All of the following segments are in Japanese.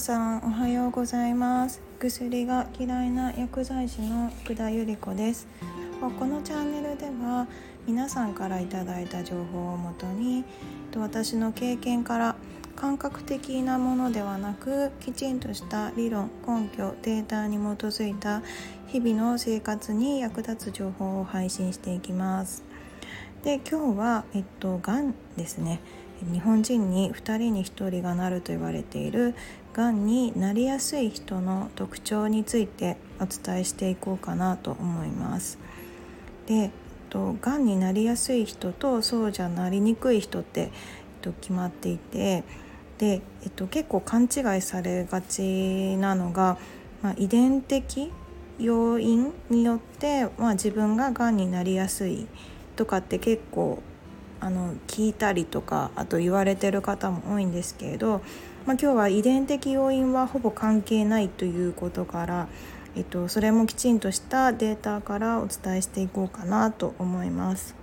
さんおはようございます。薬が嫌いな薬剤師の福田由里子です。このチャンネルでは皆さんからいただいた情報をもとに私の経験から感覚的なものではなくきちんとした理論根拠データに基づいた日々の生活に役立つ情報を配信していきます。で今日はえっとがんですね。日本人に2人に1人がなると言われているがんになりやすい人の特徴についてお伝えしていこうかなと思います。でがんになりやすい人とそうじゃなりにくい人って、えっと、決まっていてで、えっと、結構勘違いされがちなのが、まあ、遺伝的要因によって、まあ、自分ががんになりやすいとかって結構あの聞いたりとかあと言われてる方も多いんですけれど、まあ、今日は遺伝的要因はほぼ関係ないということから、えっと、それもきちんとしたデータからお伝えしていこうかなと思います。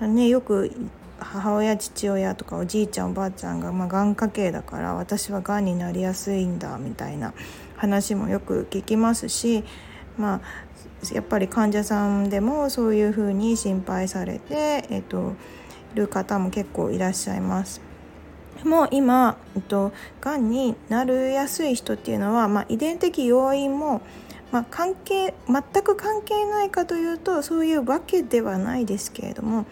ね、よく母親父親とかおじいちゃんおばあちゃんが、まあ、がん家系だから私はがんになりやすいんだみたいな話もよく聞きますし、まあ、やっぱり患者さんでもそういうふうに心配されて、えっと、る方も結構いらっしゃいます。もう今、えっと、がんになるやすい人っていうのは、まあ、遺伝的要因も、まあ、関係全く関係ないかというとそういうわけではないですけれども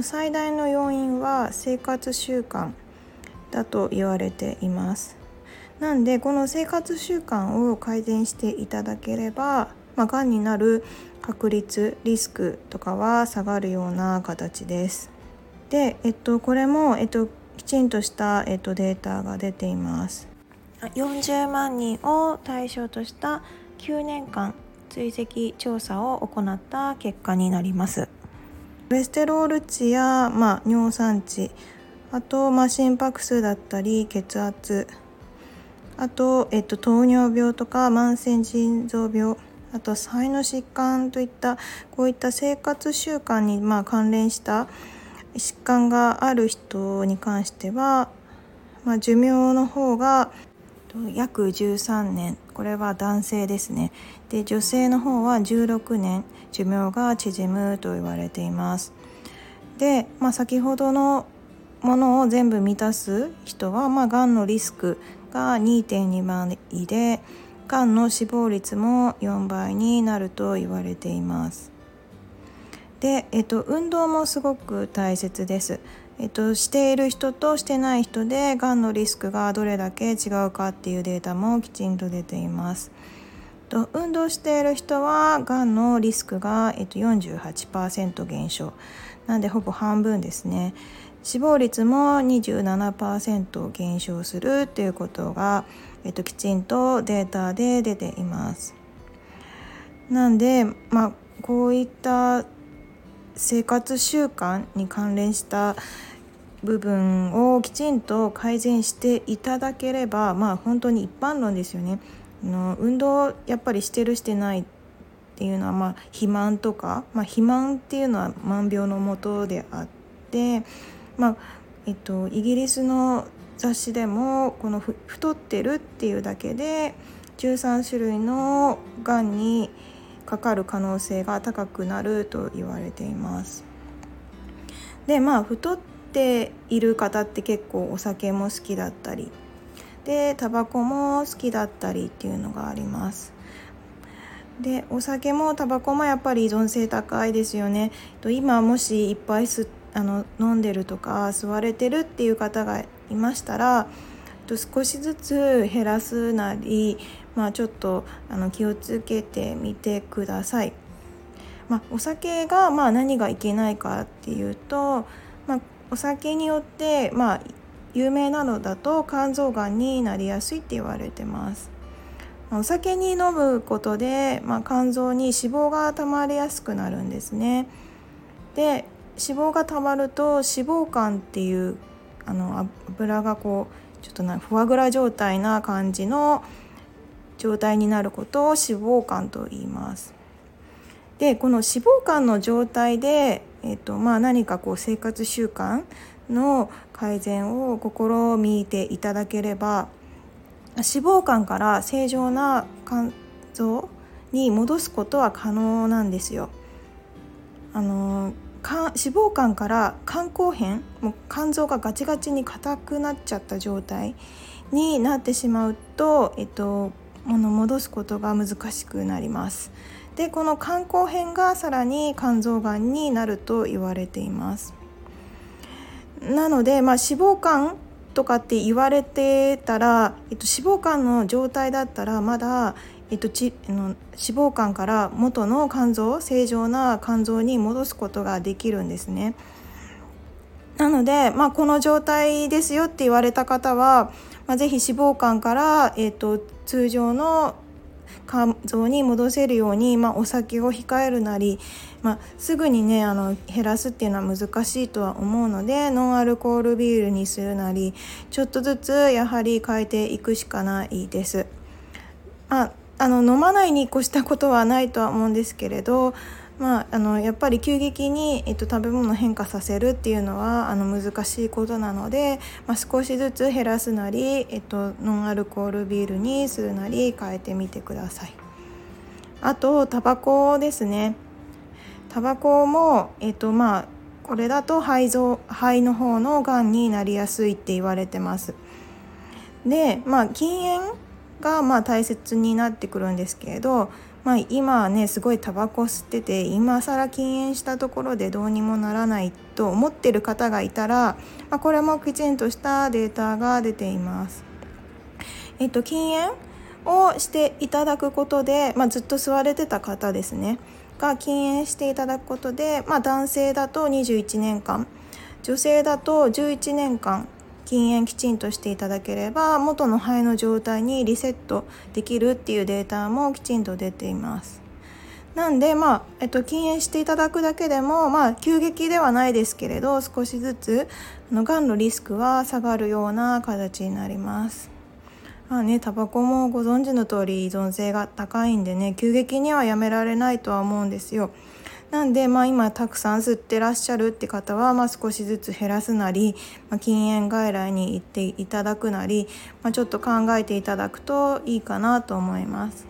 最大の要因は生活習慣だと言われています。なんでこの生活習慣を改善していただければ、まあ、がんになる確率リスクとかは下がるような形です。で、えっと、これも、えっと、きちんとした、えっと、データが出ています。40万人を対象とした9年間追跡調査を行った結果になります。コレステロール値や、まあ、尿酸値あと、まあ、心拍数だったり血圧あと、えっと、糖尿病とか慢性腎臓病あと肺の疾患といったこういった生活習慣にまあ関連した疾患がある人に関しては、まあ、寿命の方が約13年。これは男性ですね。で女性の方は16年。寿命が縮むと言われています。で、まあ、先ほどのものを全部満たす人は、まあ、がんのリスクが2.2倍でがんの死亡率も4倍になると言われています。で、えっと、運動もすごく大切です。えっと、している人としてない人でがんのリスクがどれだけ違うかっていうデータもきちんと出ています。と運動している人はがんのリスクが、えっと、48%減少なんでほぼ半分ですね死亡率も27%減少するっていうことが、えっと、きちんとデータで出ていますなんでまあこういった生活習慣に関連した部分をきちんと改善していただければまあ本当に一般論ですよね。の運動やっぱりしてるしてないっていうのはまあ肥満とか、まあ、肥満っていうのは万病のもとであって、まあえっと、イギリスの雑誌でもこの太ってるっていうだけで13種類のがんにかかる可能性が高くなると言われています。でまあ太っている方って結構お酒も好きだったりでタバコも好きだったりっていうのがあります。でお酒もタバコもやっぱり依存性高いですよね。今もしいっぱい吸あの飲んでるとか吸われてるっていう方がいましたら少しずつ減らすなりまあ、ちょっとあの気をつけてみてください。まあ、お酒がまあ何がいけないかっていうと、まあ、お酒によって、まあ、有名なのだと肝臓がんになりやすいって言われてます。お酒に飲むことで、まあ、肝臓に脂肪がたまりやすくなるんですね。で脂肪がたまると脂肪肝っていうあの油がこうちょっとなフォアグラ状態な感じの状態になることを脂肪肝と言います。でこの脂肪肝の状態で、えーとまあ、何かこう生活習慣の改善を試みていただければ脂肪肝から正常な肝臓に戻すことは可能なんですよ。あの脂肪肝から肝硬変もう肝臓がガチガチに硬くなっちゃった状態になってしまうと、えっと、もの戻すことが難しくなります。でこの肝硬変がさらに肝臓がんになると言われています。なので、まあ、脂肪肝とかって言われてたら、えっと、脂肪肝の状態だったらまだ、えっと、ちの脂肪肝から元の肝臓正常な肝臓に戻すことができるんですね。なので、まあ、この状態ですよって言われた方は、まあ、ぜひ脂肪肝から、えっと、通常の肝臓に戻せるように、まあ、お酒を控えるなり、まあ、すぐにねあの減らすっていうのは難しいとは思うのでノンアルコールビールにするなりちょっとずつやはり変えていくしかないです。まああの飲まないに越したことはないとは思うんですけれど、まあ、あのやっぱり急激に、えっと、食べ物を変化させるっていうのはあの難しいことなので、まあ、少しずつ減らすなり、えっと、ノンアルコールビールにするなり変えてみてください。あとタバコですねタバコも、えっとまあ、これだと肺臓肺の方のがんになりやすいって言われてます。で、まあ、禁煙がまあ大切になってくるんですけれど、まあ、今はねすごいタバコ吸ってて今更禁煙したところでどうにもならないと思ってる方がいたら、まあ、これもきちんとしたデータが出ています。えっと、禁煙をしていただくことで、まあ、ずっと吸われてた方ですねが禁煙していただくことで、まあ、男性だと21年間女性だと11年間禁煙きちんとしていただければ元の肺の状態にリセットできるっていうデータもきちんと出ています。なんで、まあえっと、禁煙していただくだけでも、まあ、急激ではないですけれど少しずつあのがんのリスクは下がるような形になります。まあね、タバコもご存知の通り依存性が高いんでね急激にはやめられないとは思うんですよ。なんで、まあ、今たくさん吸ってらっしゃるって方は、まあ、少しずつ減らすなり、まあ、禁煙外来に行っていただくなり、まあ、ちょっと考えていただくといいかなと思います。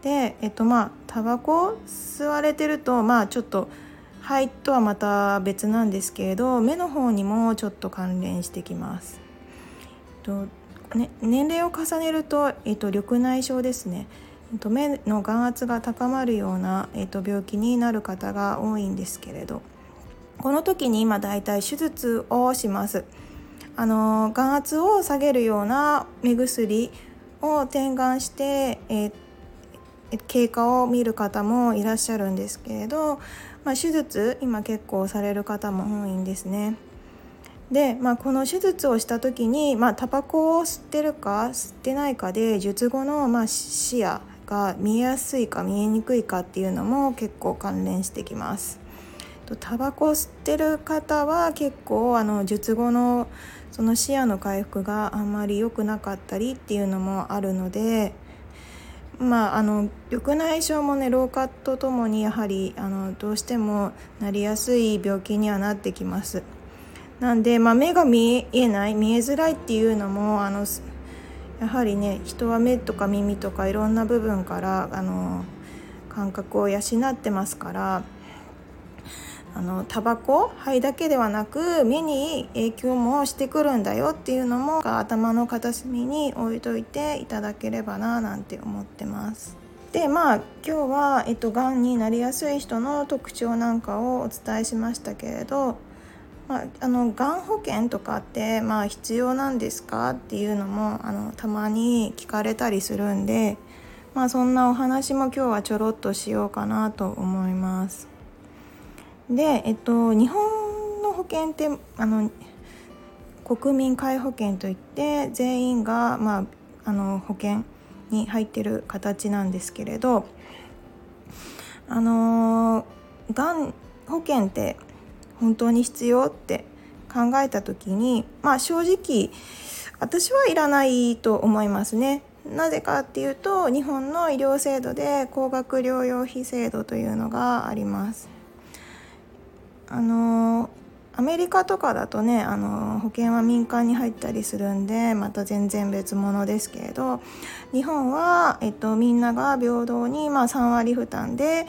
でえっとまあタバコ吸われてるとまあちょっと肺とはまた別なんですけれど目の方にもちょっと関連してきます。えっとね、年齢を重ねると、えっと、緑内障ですね目の眼圧が高まるような、えー、と病気になる方が多いんですけれどこの時に今だいたい手術をします。あの眼圧を下げるような目薬を点眼して、えー、経過を見る方もいらっしゃるんですけれど、まあ、手術今結構される方も多いんですね。で、まあ、この手術をした時に、まあ、タバコを吸ってるか吸ってないかで術後のまあ視野が見えやすいか見えにくいかっていうのも結構関連してきます。タバコ吸ってる方は結構あの術後のその視野の回復があんまり良くなかったりっていうのもあるのでまああの緑内障もね老化とともにやはりあのどうしてもなりやすい病気にはなってきます。なんで、まあ、目が見えない見えづらいっていうのもあのやはりね人は目とか耳とかいろんな部分からあの感覚を養ってますからあのタバコ肺だけではなく目に影響もしてくるんだよっていうのも頭の片隅に置いといていただければななんて思ってます。でまあ今日は、えっと、がんになりやすい人の特徴なんかをお伝えしましたけれどまあ、あのがん保険とかって、まあ、必要なんですか？っていうのもあのたまに聞かれたりするんで、まあ、そんなお話も今日はちょろっとしようかなと思います。で、えっと、日本の保険ってあの国民皆保険といって全員が、まあ、あの保険に入ってる形なんですけれどあのがん保険って本当に必要って考えた時にまあ正直私はいらないと思いますね。なぜかっていうと日本の医療制度で高額療養費制度というのがあります。あのアメリカとかだとねあの保険は民間に入ったりするんでまた全然別物ですけれど日本は、えっと、みんなが平等に、まあ、3割負担で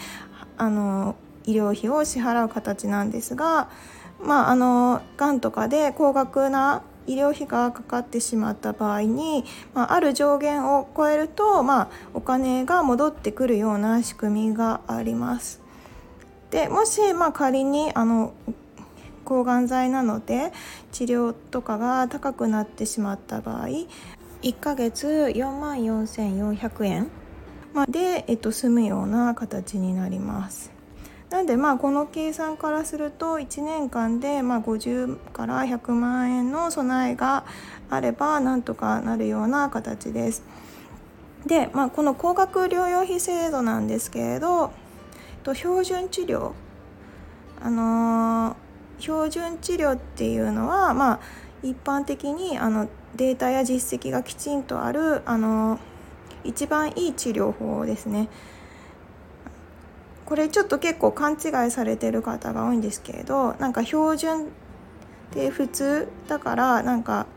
あの医療費を支払う形なんですがまああのがんとかで高額な医療費がかかってしまった場合に、まあ、ある上限を超えると、まあ、お金が戻ってくるような仕組みがあります。でもし、まあ、仮にあの抗がん剤なので治療とかが高くなってしまった場合1ヶ月4万4400円で、えっと、済むような形になります。なんでまあこの計算からすると1年間でまあ50から100万円の備えがあればなんとかなるような形です。で、まあ、この高額療養費制度なんですけれどと標準治療あのー標準治療っていうのは、まあ、一般的にあのデータや実績がきちんとあるあの一番いい治療法ですね。これちょっと結構勘違いされてる方が多いんですけれどなんか標準って普通だからなんか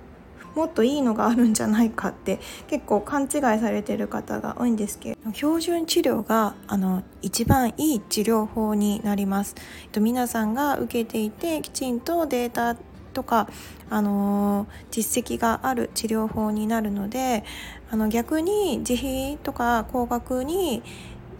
もっといいのがあるんじゃないかって結構勘違いされてる方が多いんですけれど標準治療があの一番いい治療法になります。えっと皆さんが受けていてきちんとデータとか、あの実績がある治療法になるのであの逆に自費とか高額に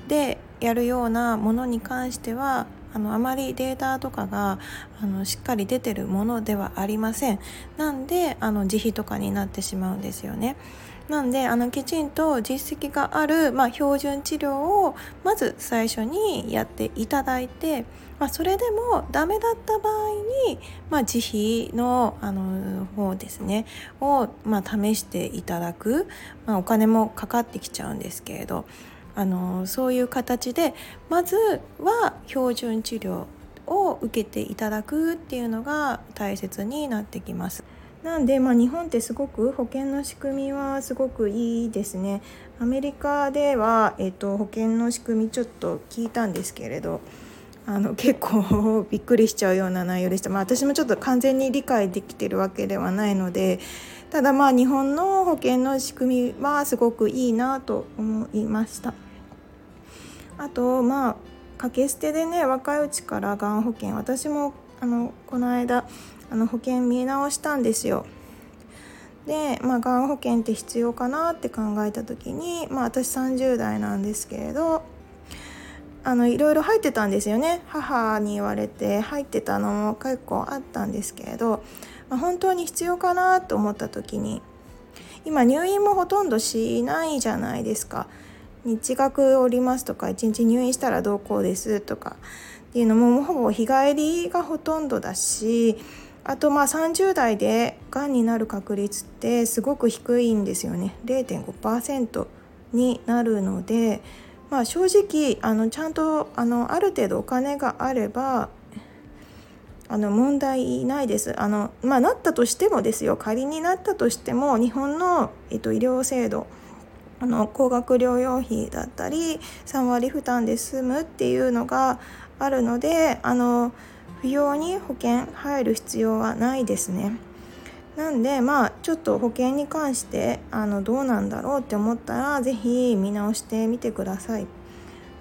でやるようなものに関してはあのあまりデータとかがあのしっかり出てるものではありません。なんであの自費とかになってしまうんですよね。なんであのきちんと実績がある、まあ、標準治療をまず最初にやっていただいて、まあ、それでもダメだった場合に、まあ、自費のあの方ですねを、まあ、試していただく、まあ、お金もかかってきちゃうんですけれど。あのそういう形でまずは標準治療を受けていただくっていうのが大切になってきます。なんで、まあ、日本ってすごく保険の仕組みはすごくいいですね。アメリカでは、えっと、保険の仕組みちょっと聞いたんですけれどあの結構びっくりしちゃうような内容でした、まあ、私もちょっと完全に理解できてるわけではないのでただまあ日本の保険の仕組みはすごくいいなと思いました。あとまあ掛け捨てでね若いうちからがん保険私もあのこの間あの保険見直したんですよ。で、まあ、がん保険って必要かなって考えた時に、まあ、私30代なんですけれどあのいろいろ入ってたんですよね母に言われて入ってたのも結構あったんですけれど、まあ、本当に必要かなと思った時に今入院もほとんどしないじゃないですか。日額おりますとか1日入院したらどうこうですとかっていうのもほぼ日帰りがほとんどだしあとまあ30代でがんになる確率ってすごく低いんですよね。0.5%になるので、まあ、正直あのちゃんとあのある程度お金があればあの問題ないです。あの、まあ、なったとしてもですよ。仮になったとしても日本の、えっと、医療制度あの高額療養費だったり3割負担で済むっていうのがあるのであの不要に保険入る必要はないですね。なんでまあちょっと保険に関してあのどうなんだろうって思ったら是非見直してみてください。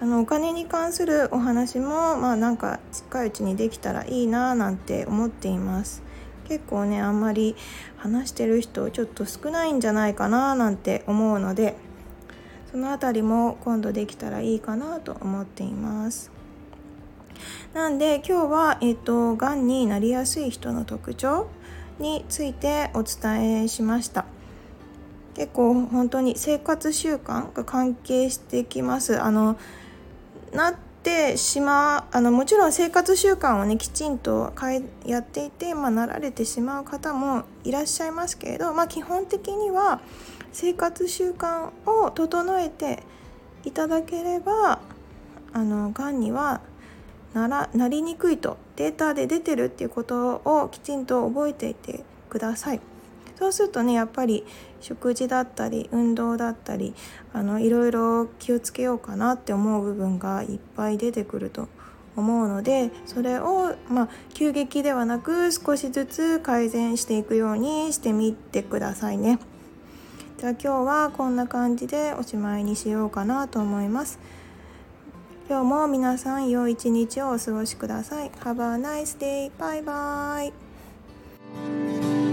あのお金に関するお話もまあなんか近いうちにできたらいいななんて思っています。結構ねあんまり話してる人ちょっと少ないんじゃないかななんて思うのでその辺りも今度できたらいいかなと思っています。なんで今日は、えっと、がんになりやすい人の特徴についてお伝えしました。結構本当に生活習慣が関係してきます。あのなってしまうあのもちろん生活習慣をねきちんとやっていて、まあ、なられてしまう方もいらっしゃいますけれど、まあ、基本的には生活習慣を整えていただければあのがんにはならなりにくいとデータで出てるっていうことをきちんと覚えていてください。そうするとねやっぱり食事だったり運動だったりあのいろいろ気をつけようかなって思う部分がいっぱい出てくると思うのでそれを、まあ、急激ではなく少しずつ改善していくようにしてみてくださいね。じゃあ今日はこんな感じでおしまいにしようかなと思います。今日も皆さん良い一日をお過ごしください。Have a nice day! バイバイ。